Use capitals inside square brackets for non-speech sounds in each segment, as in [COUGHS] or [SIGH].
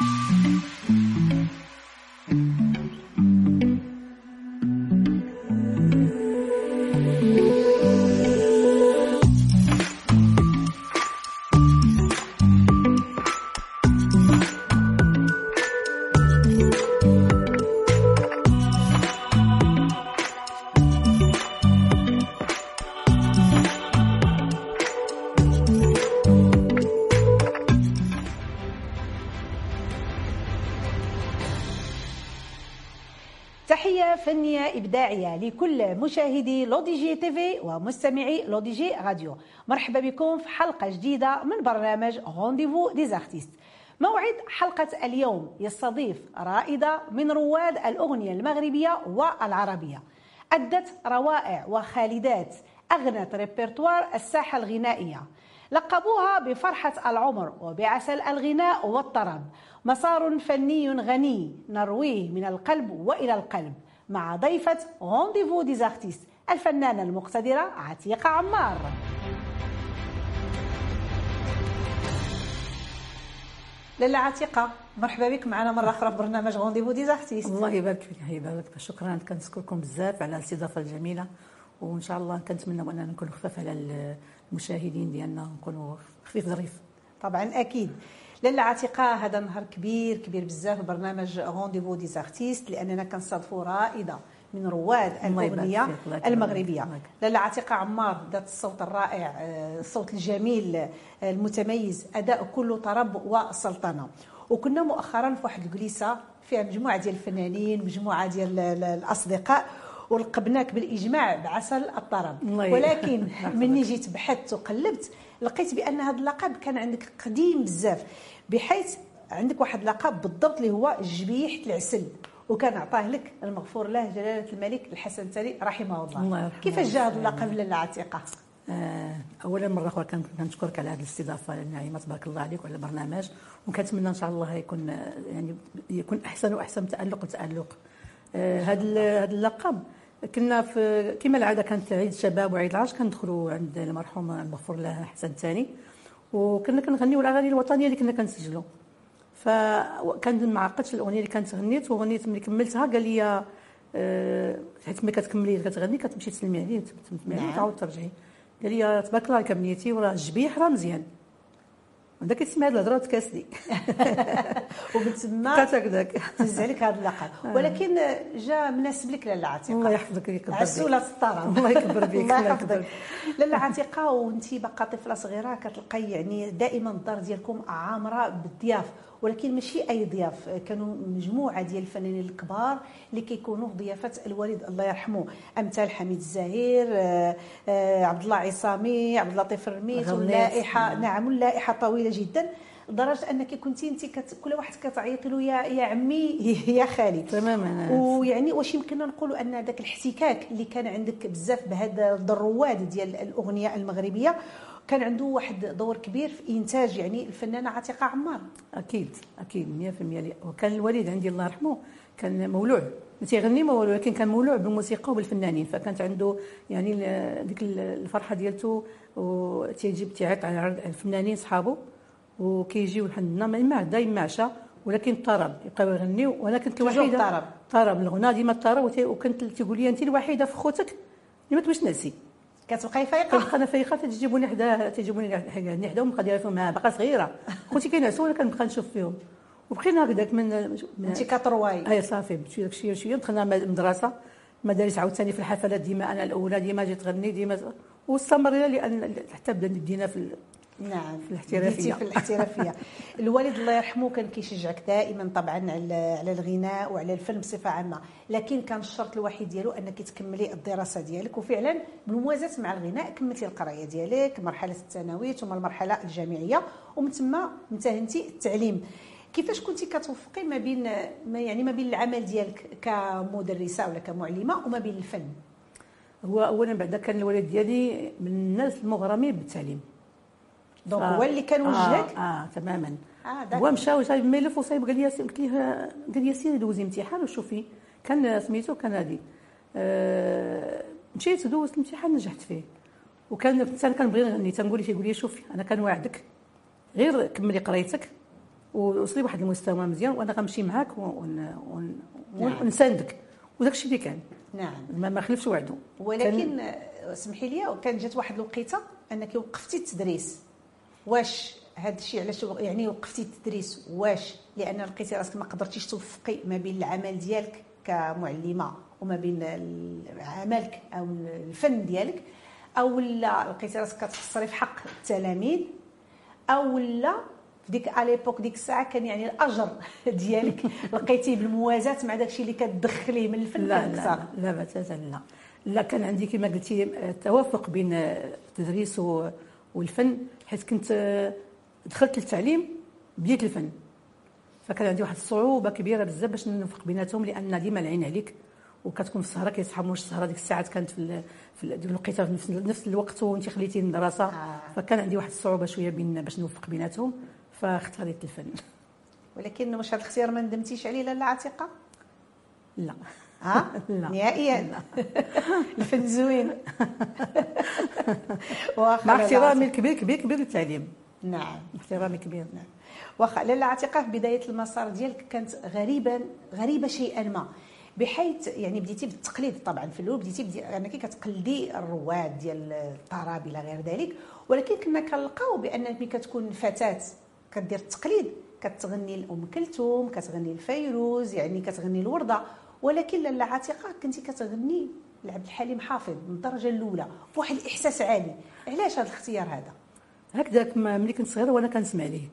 Mm-hmm. لكل مشاهدي L'ODJ TV ومستمعي L'ODJ Radio. مرحبا بكم في حلقة جديدة من برنامج Rendez-vous des artistes موعد حلقة اليوم يستضيف رائدة من رواد الأغنية المغربية والعربية. أدت روائع وخالدات أغنت ريبرتوار الساحة الغنائية. لقبوها بفرحة العمر وبعسل الغناء والطرب. مسار فني غني نرويه من القلب وإلى القلب. مع ضيفة Rendez-vous des artistes الفنانة المقتدرة عتيقة عمار. لاله عتيقة مرحبا بك معنا مرة أخرى في برنامج Rendez-vous des artistes الله يبارك فيك يبارك شكرا كنشكركم بزاف على الاستضافة الجميلة. وإن شاء الله كنتمنى أننا نكونوا خفاف على المشاهدين ديالنا نكونوا خفيف ظريف. طبعا أكيد. لاله عتيقه هذا نهار كبير كبير بزاف برنامج Rendez-vous des artistes لأننا كنستضيفوا رائدة من رواد الأغنية المغربية. لاله عتيقه عمار ذات الصوت الرائع الصوت الجميل المتميز أداء كله طرب وسلطنة. وكنا مؤخرا في واحد الجلسه فيها مجموعة ديال الفنانين مجموعة ديال الأصدقاء ولقبناك بالإجماع بعسل الطرب. ولكن [LAUGHS] مني جيت بحثت وقلبت لقيت بأن هذا اللقب كان عندك قديم بزاف بحيث عندك واحد اللقب بالضبط اللي هو جبيحه العسل وكان عطاه لك المغفور له جلالة الملك الحسن الثاني رحمه الله, الله كيفاش جا هذا اللقب لاله عتيقة؟ آه اولا مرة أخرى كنشكرك على هذه الاستضافة النعيمه تبارك الله عليك وعلى البرنامج. وكنتمنى إن شاء الله يكون يعني يكون أحسن وأحسن تألق وتألق. هذا آه هذا اللقب كنا في كما العادة كانت عيد الشباب وعيد العرش كندخلوا عند المرحوم المغفور له حسن الثاني وكنا كنغنيو الأغاني الوطنية اللي كنا كنسجلوا فكان ما عقدتش الأغنية اللي كانت غنيت وغنيت ملي كملتها قال لي أه حيت ملي كتكملي كتغني كتمشي تسلمي عليه تسلمي عليه تعاود ترجعي. قال لي تبارك الله عليك بنيتي وراه الجبيح راه مزيان. ودا كيسمع هاد الهضرة تكاسلي. [LAUGHS] تما هكذاك. تهز عليك هذا اللقب ولكن جا مناسب لك لاله عتيقه الله يحفظك يكبر عسولة الطرب. [LAUGHS] الله يكبر بك [LAUGHS] الله يحفظك لاله عتيقه وانت باقا طفلة صغيرة كتلقاي يعني دائما الدار ديالكم عامرة بالضياف. ولكن ماشي أي ضياف. كانوا مجموعة ديال الفنانين الكبار اللي كيكونوا في ضيافه الوالد الله يرحمه. أمثال حميد الزاهر عبد الله عصامي عبد اللطيف الرميت واللائحة. نعم. اللائحه طويلة جدا. لدرجة أنك كنتي أنت كت... كل واحد كتعيطي له يا يا عمي [LAUGHS] يا خالي. تماما. ويعني واش يمكننا نقولوا أن ذاك الاحتكاك اللي كان عندك بزاف بهذا الرواد ديال الأغنية المغربية كان عنده واحد دور كبير في إنتاج يعني الفنانة عتيقة عمار. أكيد أكيد 100% وكان الوالد عندي الله يرحمه كان مولوع. ما تيغني ما والو ولكن كان مولوع بالموسيقى وبالفنانين. فكانت عنده يعني ديك الفرحة ديالته وتيجيب تيعيط على الفنانين صحابه وكيجيو لحدنا ما عدا ما عشا ولكن الطرب يبقاو يغنيو وأنا كنت الوحيده الطرب الطرب الغنى ديما الطرب وكنت تيقول لي انت الوحيدة في خوتك اللي ما تبغيش نعسي كتبقاي فايقة. كنبقى أنا فايقة. تجيبوني حدا تجيبوني حدا حدا ومبقى دايرة فيهم باقا صغيرة. خوتي كينعسوا وأنا كنبقى نشوف فيهم. وبقينا هكذاك من, انت كترواي أي صافي. شوية شوية شوية. دخلنا المدرسة المدارس عاوتاني في الحفلات ديما أنا الأولى ديما جيت تغني ديما واستمرينا لأن حتى بدينا في نعم. في الاحترافية. [LAUGHS] في الاحترافية. الوالد الله يرحمه كان كيشجعك دائما طبعا على على الغناء وعلى الفن بصفة عامة. لكن كان الشرط الوحيد ديالو أنك تكملي الدراسة ديالك. وفعلا بالموازاه مع الغناء كملتي القراية ديالك مرحلة الثانوي ثم المرحلة الجامعية ومن ثم امتهنتي التعليم. كيفاش كنتي كتوفقي ما بين ما يعني ما بين العمل ديالك كمدرسة ولا كمعلمة وما بين الفن؟ هو اولا بعدا كان الوالد ديالي من الناس المغرمين بالتعليم. دونك هو اللي كان وجهك؟ آه, آه. تماما. آه هو مشى وجايب ملف وصايب قال لي قلت ليه قال لي سيري دوزي امتحان وشوفي. كان سميتو كان هادي. آه مشيت دوزت الامتحان نجحت فيه. وكان أنا كنبغي نغني تنقول ليه يقول لي شوفي أنا كنواعدك غير كملي قرايتك ووصلي واحد المستوى مزيان وأنا غنمشي معاك ونساندك. وداك الشيء اللي كان. نعم. ما, ما خلفش وعده ولكن اسمحي لي كان جات واحد الوقيته أنك وقفتي التدريس. واش هذا الشيء علاش يعني وقفتي التدريس واش؟ لأن لقيتي راسك ما قدرتيش توفقي ما بين العمل ديالك كمعلمة وما بين عملك أو الفن ديالك أو لا لقيتي راسك كتخسري في حق التلاميذ أو لا في ديك اليبوك ديك الساعة كان يعني الأجر [LAUGHS] ديالك [LAUGHS] لقيتيه بالموازاة مع داك الشيء اللي كتدخليه من الفن لا لا لا بتاتا لا لا كان عندي كما قلتي التوافق بين التدريس والفن حيت كنت دخلت للتعليم بديت الفن. فكان عندي واحد الصعوبة كبيرة بزاف باش نوفق بيناتهم لأن ديما العين عليك وكتكون في السهرة كيصحابوش السهرة ديك الساعات كانت في في الوقيتة في نفس, نفس الوقت وانت خليتي المدرسة. آه. فكان عندي واحد الصعوبة شوية بين باش نوفق بيناتهم فاختاريت الفن. ولكن واش هذا الاختيار ما ندمتيش عليه لاله عتيقه لا. ها؟ لا. نهائيا. [LAUGHS] الفن زوين مع احترامي الكبير كبير كبير للتعليم نعم. احترامي كبير. نعم. واخا لاله عتيقه في بداية المسار ديالك كانت غريبا غريبة شيئا ما. بحيث يعني بديتي بالتقليد طبعا في الأول بديتي بدي أنك كتقلدي الرواد ديال الطرب إلى غير ذلك. ولكن كنا كنلقاو بأنك ملي كتكون فتاة كدير التقليد كتغني لام كلثوم كتغني لفيروز يعني كتغني الوردة. ولكن لاله عتيقة كنتي كتغني لعبد الحليم حافظ من الدرجة الأولى بواحد الإحساس عالي. علاش هذا الاختيار هذا؟ هكذاك ملي كنت صغيرة وأنا كنسمع ليه.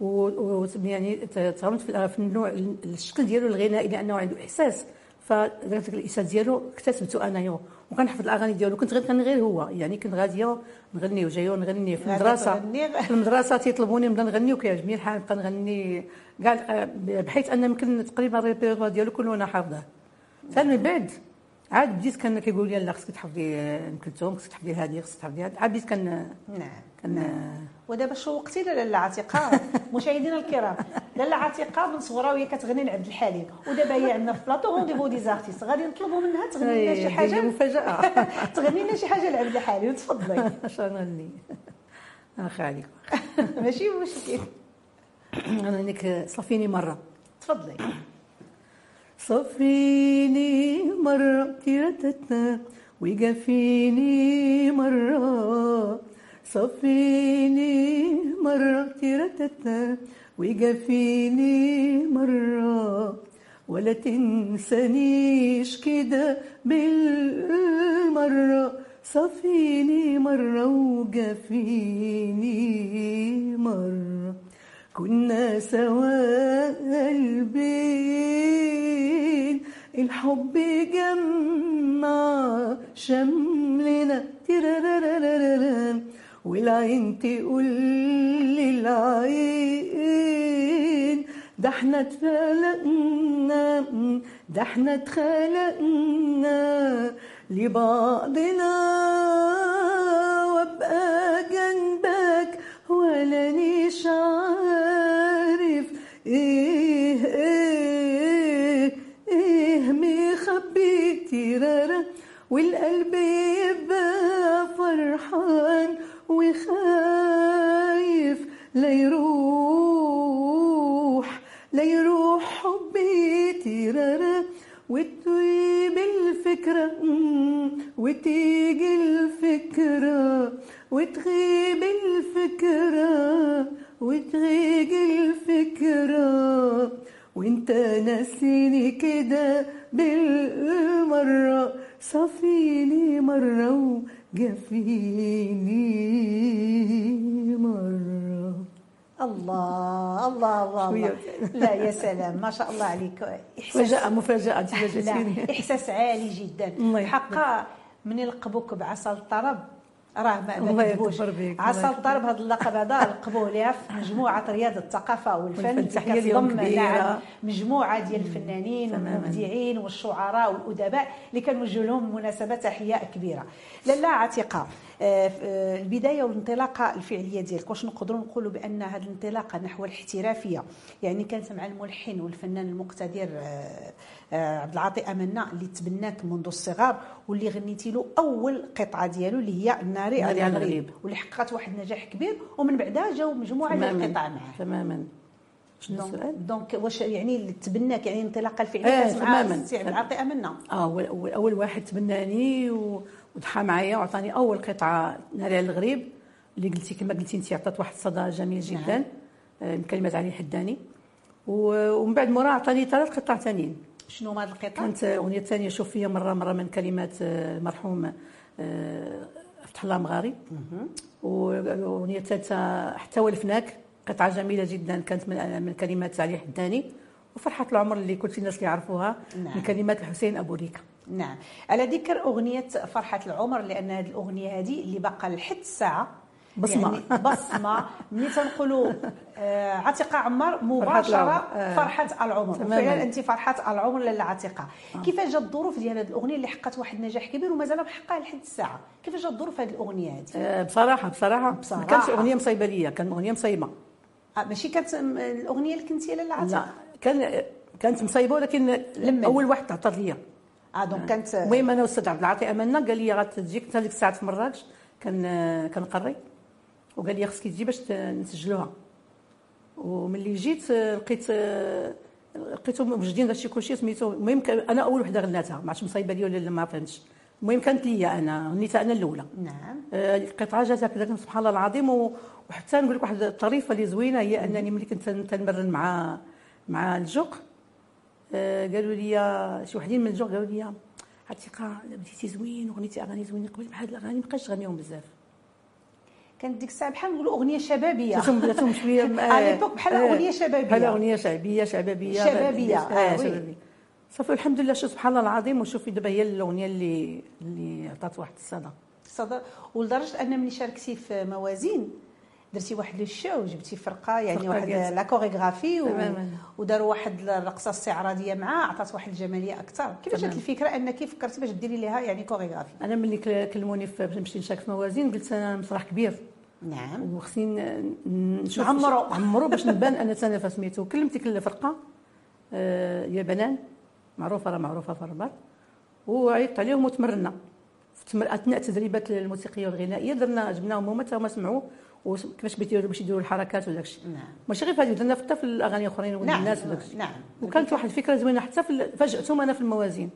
و يعني تغرمت في النوع الشكل ديالو الغنائي لأنه عنده إحساس. فداك الإحساس ديالو اكتسبته انايا وكنحفظ الأغاني ديالو. كنت غير غير هو. يعني كنت غاديه نغني وجايه نغني في المدرسة. في المدرسة تيطلبوني نبدا نغني وكيعجبني الحال. نبقى نغني كاع بحيث أن يمكن تقريبا الريبيرتوار ديالو كله أنا حافظه ثاني من بعد عاد بديت كان كيقول لي لا خصك تحفظي ام كلثوم خصك تحفظي هذه خصك تحفظي هذه. عاد بديت كان نعم. كان نعم. ودابا شوقتي لاله عتيقة. [LAUGHS] مشاهدينا الكرام لاله عتيقة من صغرها وهي كتغني لعبد الحليم. ودابا هي عندنا في plateau Rendez-vous des artistes غادي نطلبوا منها تغني لنا شي حاجة؟ مفاجاه [LAUGHS] تغني لنا شي حاجة لعبد الحليم تفضلي. [LAUGHS] اش غنغني أخي عليك ماشي مشكل. [COUGHS] أنا صافيني مرة. تفضلي. صفيني مرة. تيرتتنا وقفيني مرة. صفيني مرة تيرتتنا وقفيني مرة. ولا تنسانيش كده بالمرة. صفيني مرة وقفيني مرة. كنا سوا قلبين. الحب جمع شملنا. تيرارارارارا والعين تقول للعين ده إحنا اتفلقنا ده إحنا اتخلقنا لبعضنا. وابقى جنبك ولا نيش عارف. إيه إيه إيه مخبي تيرارا والقلب يبقى فرحان وخايف لا يروح لا يروح حبي تيرارا. وتغيب الفكرة وتيجي الفكرة. وتغيب الفكرة وتغيجي الفكرة. وانت ناسيني كده بالمرة صفيني مرة وقفيني مرة. الله الله الله. لا يا سلام. ما شاء الله عليك. مفاجأة لا إحساس عالي جدا. حقا من يلقبوك بعصا الطرب. راه ما كذبوش. عصا الطرب هذا اللقب هذا لقبوه ليها في مجموعة رياض الثقافة والفن كتضم نعم مجموعة ديال الفنانين والمبدعين والشعراء والأدباء اللي كنوجه لهم مناسبه تحيه كبيرة. لاله عتيقة آه، آه، البداية والانطلاقة الفعلية ديالك واش نقدروا نقولوا بأن هذه الانطلاقة نحو الاحترافية؟ يعني كانت مع الملحن والفنان المقتدر آه، عبد العاطي آمنا اللي تبناك منذ الصغر واللي غنيتي له أول قطعة ديالو اللي هي الناري على الغريب. واللي حققت واحد النجاح كبير ومن بعدها جاو مجموعة ديال القطع معاه. تماما. شنو السؤال؟ دونك واش يعني تبناك يعني انطلاقه الفعليه آه السي عبد العاطي آمنا. آه اول أول واحد تبناني وضحى معايا وعطاني أول قطعة ناري على الغريب اللي قلتي كما قلتي انت عطات واحد الصدى جميل نعم. جدا نعم. كلمات علي الحداني. ومن بعد مورا عطاني ثلاث قطع ثانيين شنو هما القطع؟ كانت أغنية ثانية شوف فيا مرة مرة من كلمات المرحوم آه، فتح الله مغاري. وأغنية ثالثة حتى ولفناك قطعة جميلة جدا كانت من من كلمات علي حداني وفرحة العمر اللي كل الناس يعرفوها نعم. من كلمات الحسين أبو ريكة. نعم. على ذكر أغنية فرحة العمر لأن هذه الأغنية هذه اللي باقى لحد الساعة بصمة. يعني بصمة. [LAUGHS] ملي تنقولوا آه عتيقة عمر مباشرة فرحة العمر. فعلا انت فرحة العمر لاله عتيقة. آه. كيفاش جات الظروف ديال هذه الأغنية اللي حققت واحد النجاح كبير ومازال بحقها لحد الساعة؟ كيفاش جات الظروف هذه الأغنية هذه آه بصراحة بصراحة, بصراحة. ما كانتش أغنية مصيبة ليا كانت أغنية مصيبة. آه ماشي كانت الأغنية اللي كنتي لاله عتيقة؟ لا كان كانت مصيبة ولكن لمن. أول واحد عطات ليا. آه donc آه. كانت المهم أنا واستاذ عبد العاطي امنا قال لي غتجيك حتى ديك الساعة في مراكش كان كنقري وقال لي خصك تجي باش نسجلوها. وملي جيت لقيت لقيتهم موجودين داكشي كلشي سميتو المهم أنا أول وحدة غناتها ما عرفتش مصايبة لي ولا ما فهمتش المهم كانت ليا أنا غنيتها أنا الأولى. نعم. القطعه جات هكذا سبحان الله العظيم وحتى نقول لك واحد الطريفة اللي زوينة هي أنني ملي كنت تنمرن مع مع الجوق آه، قالوا لي شي وحدين من الجوق قالوا لي عتيقة بديتي زوين وغنيتي أغاني زوينين قبل بحال الأغاني ما بقاش تغنيهم بزاف. كانت ديك الساعة بحال نقولوا أغنية شبابية. بلاتهم شوية. [LAUGHS] على ليبوك بحال آه، أغنية شبابية. بحال أغنية شعبية شبابية شبابية. آه شبابية. صافي الحمد لله شوف سبحان الله العظيم وشوفي دابا هي الأغنية اللي اللي عطات واحد الصدى. الصدى ولدرجة أن ملي شاركتي في موازين درتي واحد le show جبتي فرقة يعني واحد la chorégraphie و... وداروا واحد الرقصة استعراضيه معاه عطات واحد الجمالية أكثر. كيفاش جات الفكرة أنك فكرتي باش ديري ليها يعني كوريغرافي أنا ملي كلموني باش نمشي نشارك في موازين قلت أنا مسرح كبير. نعم. وخصني نشوف عمرو [LAUGHS] عمرو باش نبان أنا ثاني سميتو. كلمت ديك الفرقه آه يا بنان معروفة راه معروفة في الرباط. وعيطت عليهم وتمرنا. أثناء التدريبات الموسيقية والغنائيه درنا جبناهم هما حتى هما سمعوا. وكيفاش بيديروا باش يديروا الحركات وداك الشيء نعم. ماشي غير في هذه درنا حتى في الأغاني الأخرين والناس نعم وداك الشيء نعم. وكانت واحد الفكرة زوينة حتى في فاجأتهم أنا في الموازين.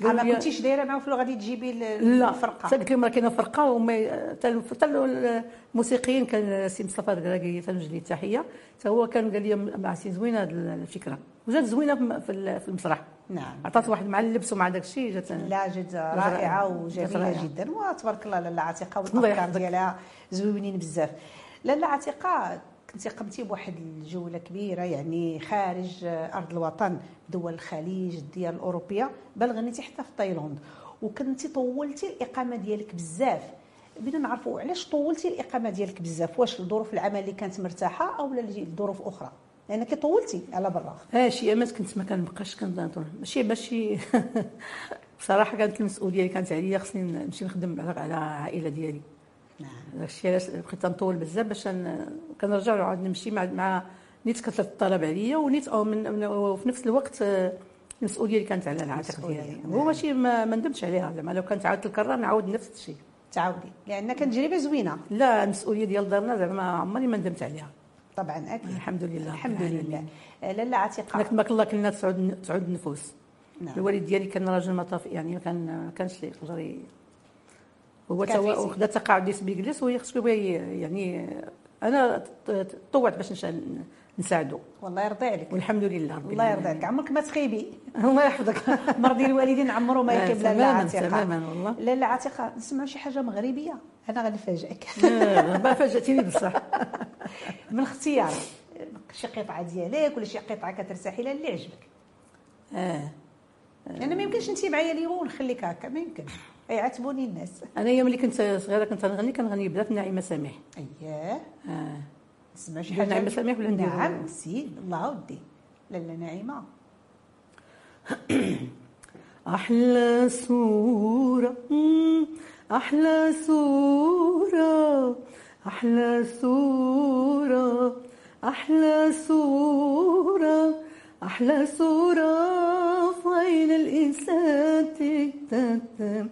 ما كنتيش دايرة معاهم غادي تجيبي الفرقه لا. قلت لهم راه كاينة فرقة وما حتى الموسيقيين كان سي مصطفى الكراكي تنوجه ليه التحية حتى هو كان قال لي مع سي زوينة هذه الفكرة. وجات زوينة في المسرح. نعم. عطات واحد مع اللبس ومع داك الشيء جات لا جات رائعة. وجميلة جدا. وتبارك الله لاله عتيقه والافكار ديالها زوينين بزاف. لاله عتيقة كنتي قمتي بواحد الجولة كبيرة يعني خارج أرض الوطن دول الخليج الديار الأوروبية بل غنيتي حتى في تايلاند. وكنتي طولتي الإقامة ديالك بزاف. بغينا نعرفوا علاش طولتي الإقامة ديالك بزاف؟ واش لظروف العمل اللي كانت مرتاحة أو لظروف أخرى؟ لأنك طولتي على برا. آه شي ايامات كنت ما كنبقاش كنطول ماشي ماشي [LAUGHS] بصراحة كانت المسؤولية اللي كانت عليا خصني نمشي نخدم على العائلة ديالي. نعم. داكشي علاش بقيت نطول بزاف باش كنرجع نعاود نمشي مع مع نيت كثرت الطلب عليا ونيت أو من وفي نفس الوقت المسؤولية اللي كانت على العاتق ديالي. نعم. هو ماشي ما, ما ندمتش عليها زعما لو كانت عاودت الكرة نعاود نفس الشيء. تعاودي. لأن كانت تجربة زوينة. لا المسؤولية ديال دارنا زعما عمري ما ندمت عليها. طبعا أكيد. الحمد لله الحمد لله. لاله عتيقه تبارك الله كلنا تعود تعود النفوس نعم. الوالد ديالي كان راجل مطاف يعني كان ما كانش يقدر هو وخدا تقاعد نسبي جلس وهي خصو يعني أنا طوعت باش نساعدو. والله يرضي عليك. والحمد لله ربي الله يرضي عليك. عمرك ما تخيبي. الله يحفظك. [LAUGHS] مرضي الوالدين عمره ما يكب لا لا عتيقه تماما والله. لا لا عتيقه نسمعوا شي حاجة مغربية. أنا غنفاجئك. ما فاجأتيني بصح. [LAUGHS] من اختيار شي قطعة ديالك ولا شي قطعة كترتاحي لها اللي عجبك. آه. أنا ما يمكنش انت معايا اليوم ونخليك هكا ما يمكنش يعاتبوني الناس. أنا يوم اللي كنت صغيرة كنت نغني كنغني بزاف نعيمة سامح اييه آه. نسمع شي حاجة نعيمة سامح ولا ندير نعم سي الله ودي لاله نعيمة. أحلى صورة. أحلى صورة. أحلى صوره أحلى صوره أحلى صوره في عين الإنسان تكتب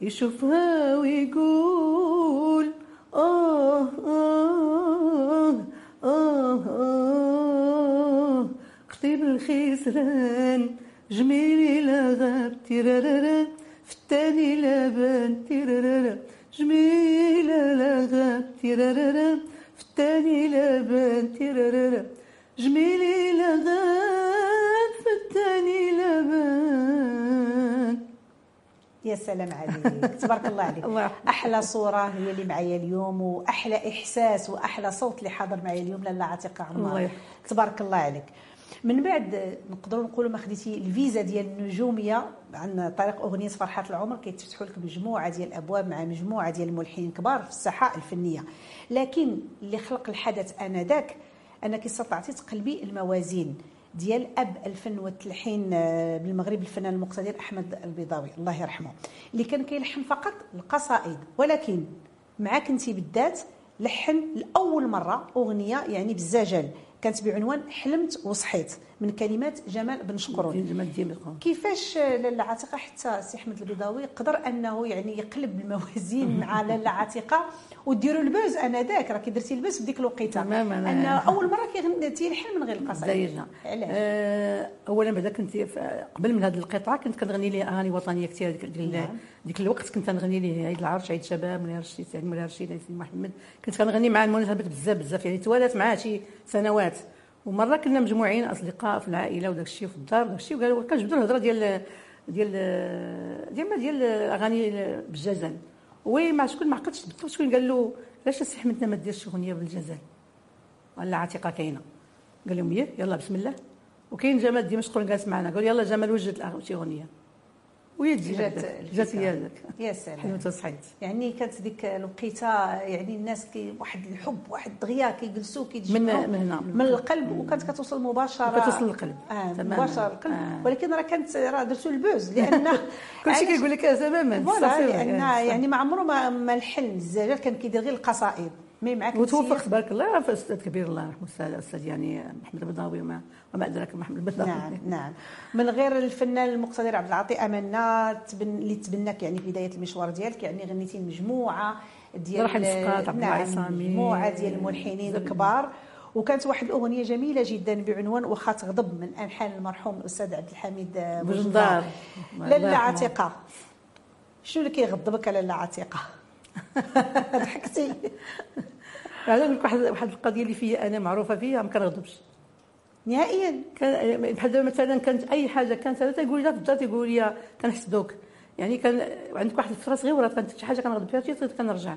يشوفها ويقول آه آه آه آه, قطيب الخسران جميلي لا غاب تيرارارا في الثاني لابان تيرارارا. جميلة لا غاب تيرارارا. في الثاني لابان تيرارارا. جميلي لا غاب في الثاني لابان يا سلام عليك [LAUGHS] تبارك الله عليك. أحلى صورة هي اللي معايا اليوم وأحلى إحساس وأحلى صوت اللي حاضر معايا اليوم لاله عتيقه عمار تبارك الله عليك. من بعد نقدروا نقولوا ما خديتي الفيزا ديال النجومية عن طريق أغنية فرحات العمر كيتفتحوا لك مجموعه ديال الأبواب مع مجموعة ديال الملحنين كبار في الساحة الفنية. لكن اللي خلق الحدث آنذاك أنك استطعتي تقلبي الموازين ديال أب الفن والتلحين آه، بالمغرب الفنان المقتدر أحمد البيضاوي الله يرحمه اللي كان كيلحن فقط القصائد. ولكن معك انت بالذات لحن لأول مرة أغنية يعني بالزجل كانت بعنوان حلمت وصحيت. من كلمات جمال بن شكرون. جمال كيفاش لاله عتيقه حتى سي أحمد البيضاوي قدر أنه يعني يقلب الموازين [LAUGHS] مع لاله عتيقه وديروا ال buzz أنا ذاك راكي درتي ال buzz في ديك الوقيتة. تماما أن أول مرة تيلحن من غير القصائد علاش؟ آه اولا بعدا كنت قبل من هذه القطعة كنت كنغني ليه أغاني وطنية كثير ديك نعم. ديك الوقت كنت كنغني ليه عيد العرش عيد الشباب سعيد مولاي رشيد سيدي محمد. كنت كنغني مع المناسبات بزاف بزاف. يعني توالت معاه شي سنوات. ومرة كنا مجموعين أصدقاء في العائلة وداك الشيء في الدار وداك الشيء وقالوا كنجبدوا الهضرة ديال ديال ديما ديال الأغاني بالزجل. وي ما شكون ما عقلتش بالضبط شكون قال له علاش السي حمدنا ما ديرش أغنية بالزجل؟ ولا عتيقه كاينة. قال لهم يلا بسم الله. وكاين جمال دمشق جالس معنا قال يلا جمال وجد شي أغنية. ويجي جات جات يا سلام. حلمت وصحيت يعني كانت ديك الوقيتة يعني الناس كي واحد الحب واحد الدغيا كيجلسوا كيتجمعوا. من هنا من القلب وكانت كتوصل مباشرة. كتوصل للقلب. آه مباشرة للقلب. آه. ولكن راه كانت راه درتوا البوز لأن [LAUGHS] كلشي كيقول لك تماما لأن يعني ما عمره ما الحل الزجاج كان كيدير غير القصائد. مي معك وتوفق تبارك الله في أستاذ كبير الله يرحمه الاستاذ يعني محمد البيضاوي وما وما أدراك محمد البيضاوي نعم نعم. من غير الفنان المقتدر عبد العاطي امنا اللي تبناك يعني في بداية المشوار ديالك يعني غنيتي مجموعه ديال رحل السقاط عبد نعم مجموعه ديال الملحنين الكبار. وكانت واحد الأغنية جميلة جدا بعنوان واخا تغضب من انحان المرحوم الأستاذ عبد الحميد بوجدار لاله عتيقة. شنو اللي كيغضبك على لاله عتيقة؟ ضحكتي أنا نقول لك واحد واحد القضية اللي فيا أنا معروفة فيها ما كنغضبش. نهائيا. كان بحال مثلا كانت أي حاجة كانت أنا تقول لي تبدأ تقول لي كنحسدوك يعني كان عندك واحد الفترة صغيرة كانت شي حاجة كنغضب فيها كنرجع.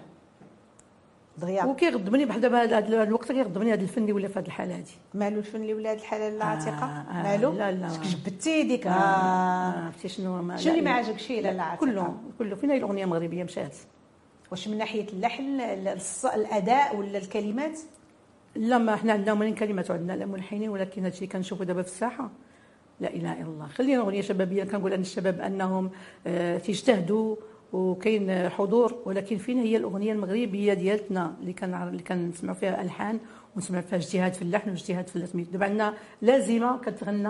دغيا وكيغضبني بحال دابا هذا الوقت كيغضبني هذا الفن اللي ولا في هذه الحالة هذه مالو الفن اللي ولا هذه الحالة العتيقه آه آه مالو؟ لا لا. جبدتي ديك آه عرفتي شنو؟ ما شنو اللي ما عجبكش لا لا كله كله. فين هي الاغنيه المغربيه مشات واش من ناحية اللحن الأداء ولا الكلمات؟ لا ما إحنا عندنا مليون كلمات وعندنا ملحنين ولكن هادشي اللي كنشوفوا دابا في الساحة لا إله إلا الله. خلينا أغنية شبابية كنقول أن الشباب أنهم آه تيجتهدوا وكاين حضور ولكن فين هي الأغنية المغربية ديالتنا اللي كان اللي كنسمعوا فيها ألحان ونسمع فيها اجتهاد في اللحن واجتهاد في سميتو دابا عندنا لازمة كتغنى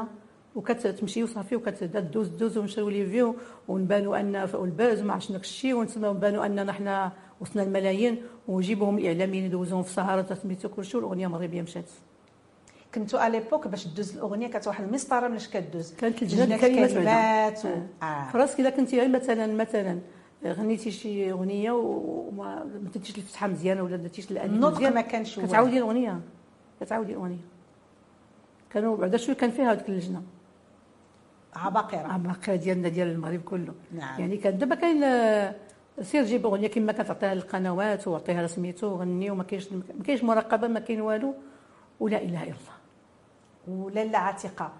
وكتمشي وصافي وكتدوز دوز ونشريو les vues ونبانوا أن الباز ما عرفتش الشيء ونبانوا اننا حنا وصلنا الملايين ونجيبوهم الإعلاميين يدوزوهم في سهرات سميتو كلشي والأغنية المغربيه مشات. كنتو اليبوك باش دوز الأغنية كانت واحد المسطرة ملاش كدوز كانت الجنة الكلمات و... آه. آه. فراسك الا كنتي مثلا مثلا غنيتي شي أغنية وما درتيش الفتحة مزيانة ولا درتيش الاداء مزيان ما كانش كتعاودي الأغنية. كتعاودي الأغنية. كانوا بعدا شوية كان فيها هذيك اللجنة. عباقره عباقره ديالنا ديال المغرب كله. نعم. يعني كان دابا كاين سير جيب اغنيه كما كتعطيها للقنوات وعطيها سميتو غني وما كاينش ما كاينش مراقبة ما كاين والو. ولا إله إلا الله. ولاله عتيقة.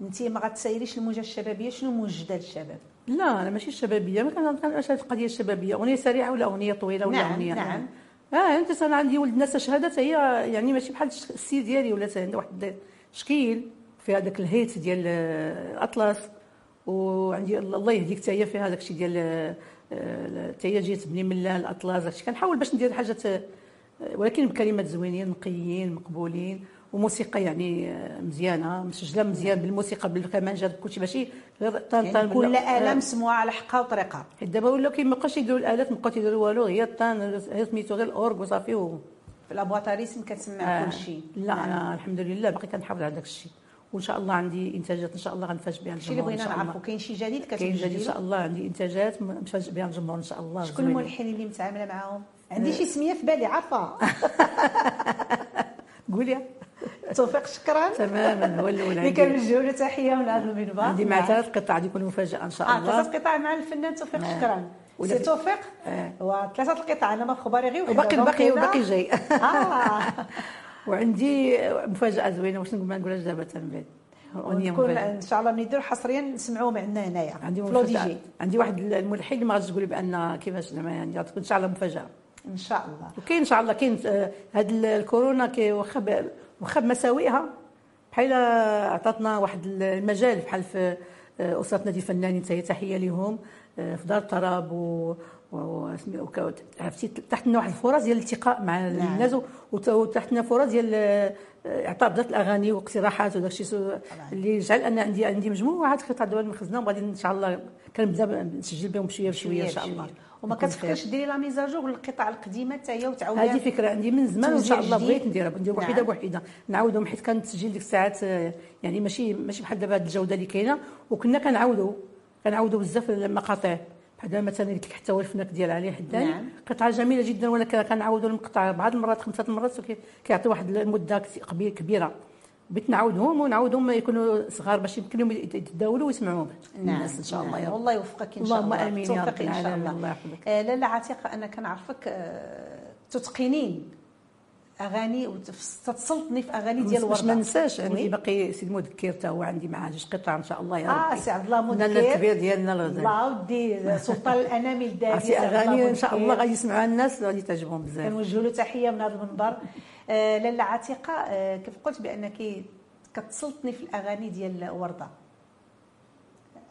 انت ما غتسيريش الموجة الشبابية شنو موجدة للشباب؟ لا أنا ماشي الشبابية. ما كنعرفش هذه القضية الشبابية. أغنية سريعة ولا أغنية طويلة ولا نعم أغنية؟ نعم. آه أنت أنا عندي ولد ناس شهادة هي يعني ماشي بحال السي ديالي ولا عندها واحد التشكيل في هذاك الهيت ديال الأطلس وعندي الله يهديك حتى هي في هذاك الشيء ديال حتى هي جيت تبني من الأطلس داكشي. كنحاول باش ندير حاجات ولكن بكلمات زوينين نقيين مقبولين وموسيقى يعني مزيانة. مسجله مزيان بالموسيقى بالكمانجه كلشي ماشي غير طان يعني طان كل آلة مسموعة على حقها وطريقها دابا ولاو كيبقاوش يديروا الآلات ما يديروا والو هي الطان سميتو غير الأورغ وصافي في لابواتاريسم كتسمع آه. كل شيء لا. أنا الحمد لله باقي كنحافظ على داك الشيء وإن شاء الله عندي إنتاجات إن شاء الله غنفاجئ بها الجمهور شي اللي بغينا نعرفوا كاين شي جديد كاين جديد إن شاء الله عندي إنتاجات نفاجئ بها الجمهور إن شاء الله شكون الملحنين اللي متعاملة معاهم؟ عندي شي سمية في بالي عارفه [LAUGHS] قولي. توفيق شكرا تماما هو الأول اللي كنوجهوا له تحية من هذا المنبر. عندي مع ثلاث قطع غادي يكونوا مفاجأة إن شاء الله. آه ثلاث قطع مع الفنان توفيق نعم. شكرا سي توفيق آه. وثلاثه القطع أنا ما خبري غير وباقي باقي باقي جاي. [LAUGHS] آه. [LAUGHS] وعندي مفاجأة زوينة واش نقول ما نقولهاش دابا تنبات ونكون إن شاء الله نديروا حصريا نسمعوه معنا هنايا. عندي مفاجأة. عندي واحد الملحن ما غاديش تقولي بأن كيفاش زعما يعني تكون إن شاء الله مفاجأة. إن شاء الله. وكاين إن شاء الله كاين هذه الكورونا كي واخا واخا بمساوئها بحال عطاتنا واحد المجال بحال في اسره نادي الفنانين تحية لهم في دار الطرب تحت واحد الفرص ديال الالتقاء مع نعم. الناس وتحت لنا فرص ديال اعطاء بذات الاغاني واقتراحات وداك الشيء. اللي جعل أن عندي عندي مجموعة قطع دول المخزنه وغادي إن شاء الله كنبدا نسجل بهم بشوية بشوية إن شاء الله. وما كتفكرش ديري لا ميزاجور للقطع القديمة حتى هي وتعاودي هذه فكرة عندي من زمان وإن شاء الله بغيت نديرها. ندير وحده نعم. بوحده نعاودهم حيت كان التسجيل ديك الساعات يعني ماشي ماشي بحال دابا هذه الجودة اللي كاينة. وكنا كنعاودوا كنعاودوا بزاف المقاطع. بحال مثلا اللي حتى هو الفناك ديال علي حداني. نعم. قطعة جميلة جدا ولكن كنعاودوا المقطع بعض المرات خمسة المرات كيعطي واحد المدة كبيرة. بغيت نعاودهم ونعاودهم يكونوا صغار باش يمكن لهم يتداولوا ويسمعوا نعم. الناس إن شاء الله. يا رب الله يوفقك إن شاء الله. اللهم آمين يا رب الله, الله يحفظك. آه لاله عتيقة أنا كنعرفك آه تتقنين. أغاني وتتسلطني في أغاني ديال ورده باش ما ننساش عندي باقي سي مذكر حتى هو عندي معاه جوج قطع إن شاء الله يا ربي. آه سي عبد الله مذكر. الكبير ديالنا الله ودي سلطان الانامل [LAUGHS] الداري عرفتي أغاني إن شاء الله غادي يسمعوها الناس غادي تعجبهم بزاف. كنوجه له تحية من هذا المنبر. آه لاله عتيقة آه كيف قلت بأنك كتسلطني في الأغاني ديال وردة.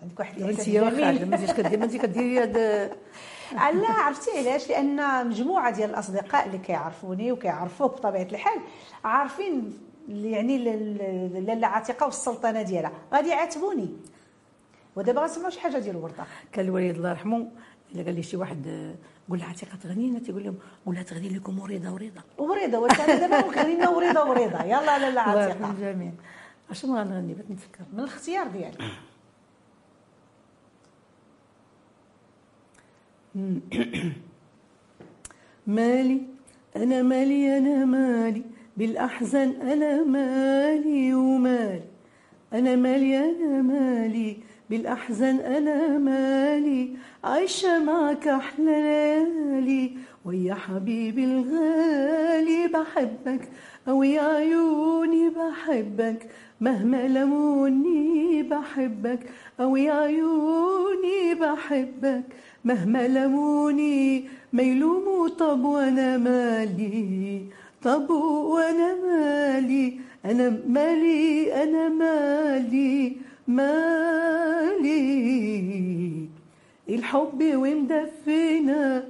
عندك واحد الاحساس جميل. ما انتيش كديري ما انت كديري هذا [LAUGHS] لا عرفتي علاش؟ لأن مجموعة ديال الأصدقاء اللي كيعرفوني وكيعرفوك بطبيعة الحال عارفين يعني لاله عتيقه والسلطنة ديالها. غادي يعاتبوني. ودابا غنسمعوا شي حاجة ديال وردة. كان الوالد الله يرحمه إلا قال لي شي واحد قول لها عتيقة تغني؟ لنا تيقول لهم ولا تغني لكم وريضة وريضة. وريضة واش أنا دابا غنغني لنا وريضة وريضة. يلا لاله [LAUGHS] عتيقة. جميل اشنو غنغني بغيت نتفكر من الاختيار ديالك [COUGHS] مالي أنا مالي أنا مالي. بالأحزان أنا مالي ومالي. أنا مالي أنا مالي. بالأحزان أنا مالي. عايشة معك أحلى ليالي. ويا حبيبي الغالي بحبك. أو يا عيوني بحبك. مهما لموني بحبك. أو يا عيوني بحبك. مهما لموني ما يلوموا طب وأنا مالي طب وأنا مالي أنا مالي أنا مالي مالي. الحب ومدفينا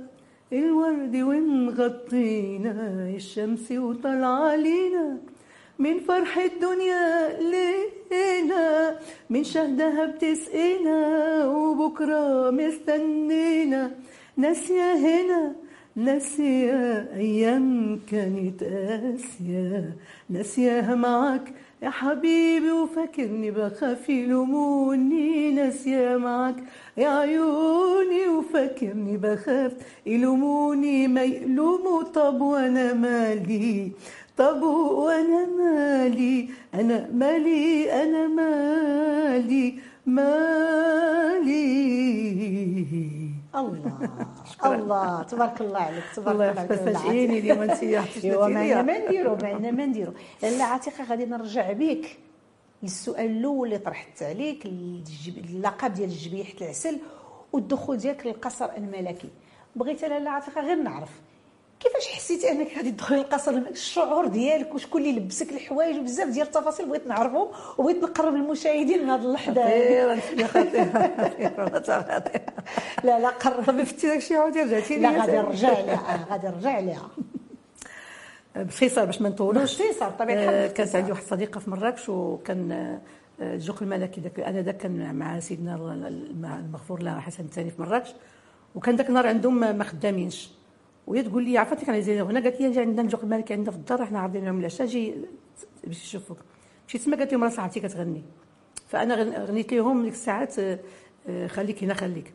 الورد ومغطينا الشمس وطلع علينا من فرح الدنيا لينا من شهدها بتسقينا وبكرة مستنينا. ناسية هنا ناسية أيام كانت قاسية ناسياها معك يا حبيبي وفاكرني بخاف يلوموني ناسية معك يا عيوني وفاكرني بخاف. يلوموني ما يلوموا طب وأنا مالي. طب وأنا مالي أنا مالي أنا مالي مالي. الله. الله. تبارك الله عليك تبارك الله عليك تفاجئيني اليوم أنت ايوا ما عندنا ما نديرو ما عندنا ما نديرو. لا عتيقة غادي نرجع بك للسؤال الأول اللي طرحت عليك اللقب ديال الجبيحة العسل والدخول ديالك للقصر الملكي. بغيت لاله عتيقة غير نعرف كيفاش حسيتي انك غادي تدخلي القصر؟ الشعور ديالك وشكون اللي لبسك الحوايج وبزاف ديال التفاصيل بغيت نعرفهم وبغيت نقرب المشاهدين من هذه اللحظة لا لا قرب. فتي داكشي عاودي رجعتي لا غادي نرجع لها غادي نرجع لها باختصار باش ما نطولوش. باختصار طبيعي الحال آه، كانت عندي واحد الصديقة في مراكش وكان آه، الجوق الملكي داك أنا داك كان مع سيدنا المغفور له حسن الثاني في مراكش. وكان داك النهار عندهم ما خدامينش. وهي تقول لي عرفتي كان زين هنا؟ قالت لي عندنا الجوق الملكي عندنا في الدار إحنا عارضين لهم العشاء جي باش يشوفوك. مشيت تما قالت لهم راه صاحبتي كتغني. فأنا غنيت لهم ديك الساعات آه، خليك هنا خليك.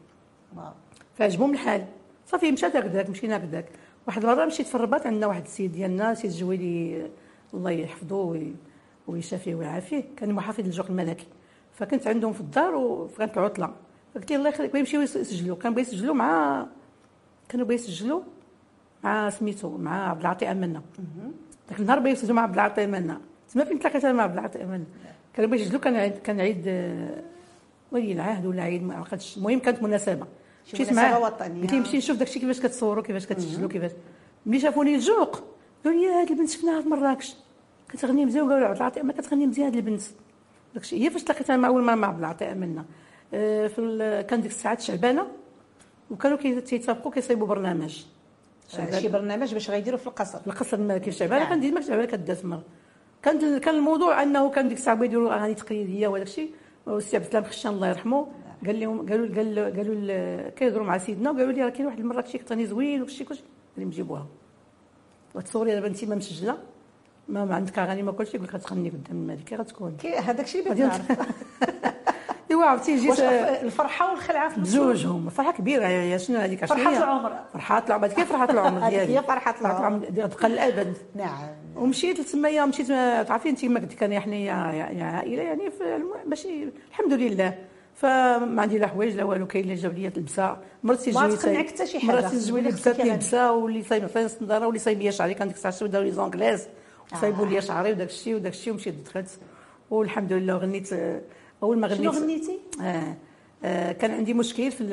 فعجبهم الحال. صافي مشات هكذاك مشينا هكذاك. واحد المره مشيت في الرباط عندنا واحد السيد ديالنا سيد جويلي الله يحفظه ويشافيه ويعافيه كان محافظ الجوق الملكي فكنت عندهم في الدار وكانت العطله قلت الله يخليك بغا يمشيو يسجلوا. كانوا بغا يسجلوا مع كانوا بغا يسجلوا مع سميتو مع عبد العاطي امنا ذاك النهار يسجلوا مع عبد العاطي امنا تما فين تلاقيت أنا مع عبد العاطي امنا كانوا بغا يسجلوا كان عيد كان عيد آه، ولي العهد ولا عيد ما عقدتش المهم كانت مناسبة. مشيت معاه. وطنية. قلت لي نمشي نشوف داكشي كيفاش كتصوروا كيفاش كتسجلوا كيفاش. ملي شافوني الجوق قالوا لي هاد البنت شفناها في مراكش كتغني مزيان وقالوا عبد العاطي ما كتغني مزيان هاد البنت. داكشي. هي فاش تلاقيت أنا مع أول مرة مع عبد العاطي امنا آه، في كان ديك الساعات شعبانه وكانوا كيتسابقوا كيصايبوا برنامج. شي برنامج باش غيديروا في القصر. في القصر الملكي الشعبانه نعم. كان ديما شعبانه كدات مره كان كان الموضوع أنه كان ديك الساعة يديروا أغاني تقليدية وداك الشيء والسي عبد السلام خشان الله يرحمه. قال لهم قالوا قالوا قالوا كيهضروا مع سيدنا وقالوا لي راه كاين واحد المرة شي كتغني زوين وكلشي كلشي. قال لهم جيبوها وتصوري دابا انت ما مسجلة. ما, ما عندك أغاني ما كلشي. يقول لك غتغني قدام الملك كي غتكون هذاك الشيء اللي بغيت نعرف ايوا عرفتي جيت الفرحة والخلعة في بزوجهم فرحة كبيرة يا شنو هذيك؟ فرحة العمر. فرحة العمر. كيف فرحة العمر [LAUGHS] ديالي؟ هي فرحة العمر. تبقى للأبد. نعم. ومشيت تسمى مشيت تعرفي انت ما قلت كان إحنا يا عائلة يعني ماشي الحمد لله. فما عندي لا حوايج لا والو كاين اللي جاب لي لبسه مرتي زوينه ما تقنعك حتى شي حاجة. مرتي زوينه لبسات لي لبسه واللي صايب عطاني الصندالة واللي صايب لي شعري. كان ديك الساعة داو les anglaises وصايبوا لي شعري وداك الشيء وداك الشيء ومشيت دخلت. والحمد لله وغنيت أول ما غنيت شنو غنيتي؟ آه. آه كان عندي مشكل في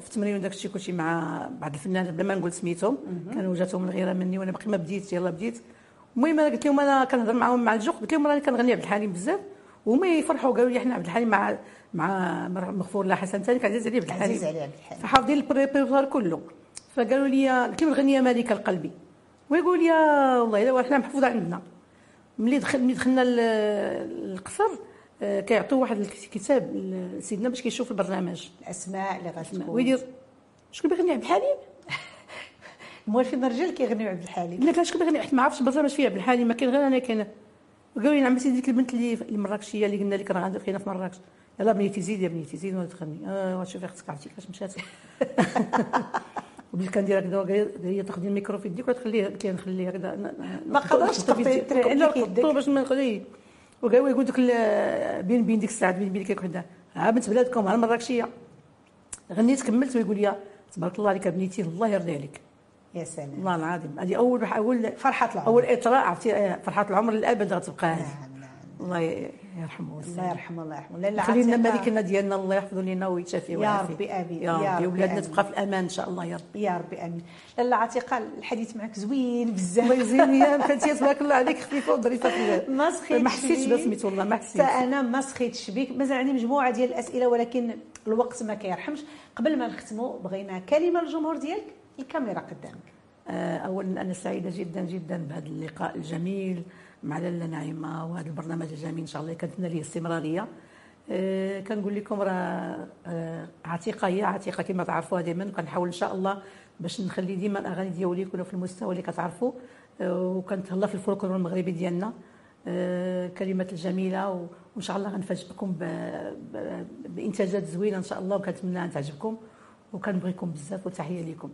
في التمرين وداك الشيء كلشي مع بعض الفنانات بلا ما نقول سميتهم. كانوا جاتهم الغيرة مني وأنا باقي ما بديت يلا بديت. المهم أنا قلت لهم أنا كنهضر معاهم مع الجوق قلت لهم راني كنغني عبد الحليم بزاف وهما يفرحوا قالوا لي إحنا عبد الحليم مع مع مغفور الله حسن ثاني كان عزيز عليه عبد الحليم. عزيز عليه عبد الحليم. فحافظين البريبير كله. فقالوا لي قلت لهم الغنية مالك قلبي ويقول يا والله الا إحنا محفوظة عندنا. ملي دخل ملي دخلنا القصر كيعطيو واحد الكتاب لسيدنا باش كيشوف البرنامج. الأسماء اللي غتكون ويدير شكون بيغني عبد الحليم؟ [LAUGHS] موالفين الرجال كيغنيو عبد الحليم. لا شكون بيغني؟ ما عرفتش البرنامج فيه عبد الحليم. ما كاين غير أنا كاين وقالوا لي نعم سيدي ديك البنت اللي المراكشيه اللي قلنا لك راه عندها في مراكش. يلا بنيتي زيد يا بنيتي زيد ولا تغني. آه شوفي أختك عرفتي كيفاش مشات. وبديت كندير هكذا قال لي تاخذي الميكرو في يديك وتخليه قلت لها نخليه هكذا ما قدرتش تحطي باش ما نخليه. وقال يقول لك بين بين ديك الساعة بين بين كيك وحده ها بنت بلادكم ها المراكشيه غنيت كملت. ويقول لي تبارك الله عليك بنيتي الله يرضي عليك. يا سلام. والله العظيم. هذه اول أول فرحة العمر. أول إطراء عرفتي؟ فرحة العمر للأبد غتبقى هذه نعم نعم. الله يرحمه الله يرحمه الله يرحمه. لاله خلينا ملكنا ديالنا الله يحفظه لنا ويتشافي يا ربي آمين. يا ربي ولادنا تبقى في الأمان إن شاء الله يا ربي. يا ربي آمين. لاله عتيقه الحديث معك زوين بزاف. الله يزين يا كنتي تبارك الله عليك خفيفة وظريفة ما سخيتش ما حسيتش بسميت والله ما حسيتش. أنا ما سخيتش بك مازال عندي مجموعة ديال الأسئلة ولكن الوقت ما كيرحمش. قبل ما نختموا بغينا كلمة للجمهور ديالك الكاميرا قدامك. آه، اولا أنا سعيدة جدا جدا بهذا اللقاء الجميل. مع لاله نعيمة وهذا البرنامج الجميل إن شاء الله كنتمنى ليه استمرارية. أه كنقول لكم راه أه عتيقة هي عتيقة كما تعرفوها دائما كنحاول إن شاء الله باش نخلي ديما الاغاني ديالي يكونوا في المستوى اللي كتعرفوا. أه وكنتهلا في الفولكلور المغربي ديالنا. أه كلمات الجميلة وإن شاء الله غنفاجئكم بإنتاجات زوينة إن شاء الله. وكنتمنى أن تعجبكم. وكنبغيكم بزاف وتحيه لكم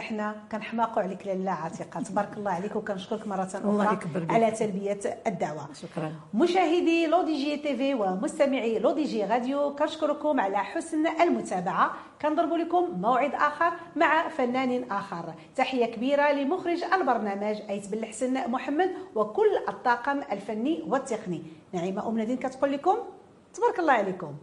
حنا كنحماقوا عليك لاله عتيقة. تبارك الله عليك وكنشكرك مرة أخرى على تلبية الدعوة. شكرا. مشاهدي L'ODJ TV ومستمعي L'ODJ Radio كنشكركم على حسن المتابعة. كنضرب لكم موعد آخر مع فنان آخر. تحية كبيرة لمخرج البرنامج أيت بالحسن محمد وكل الطاقم الفني والتقني. نعيمة أم نادين كتقول لكم تبارك الله عليكم.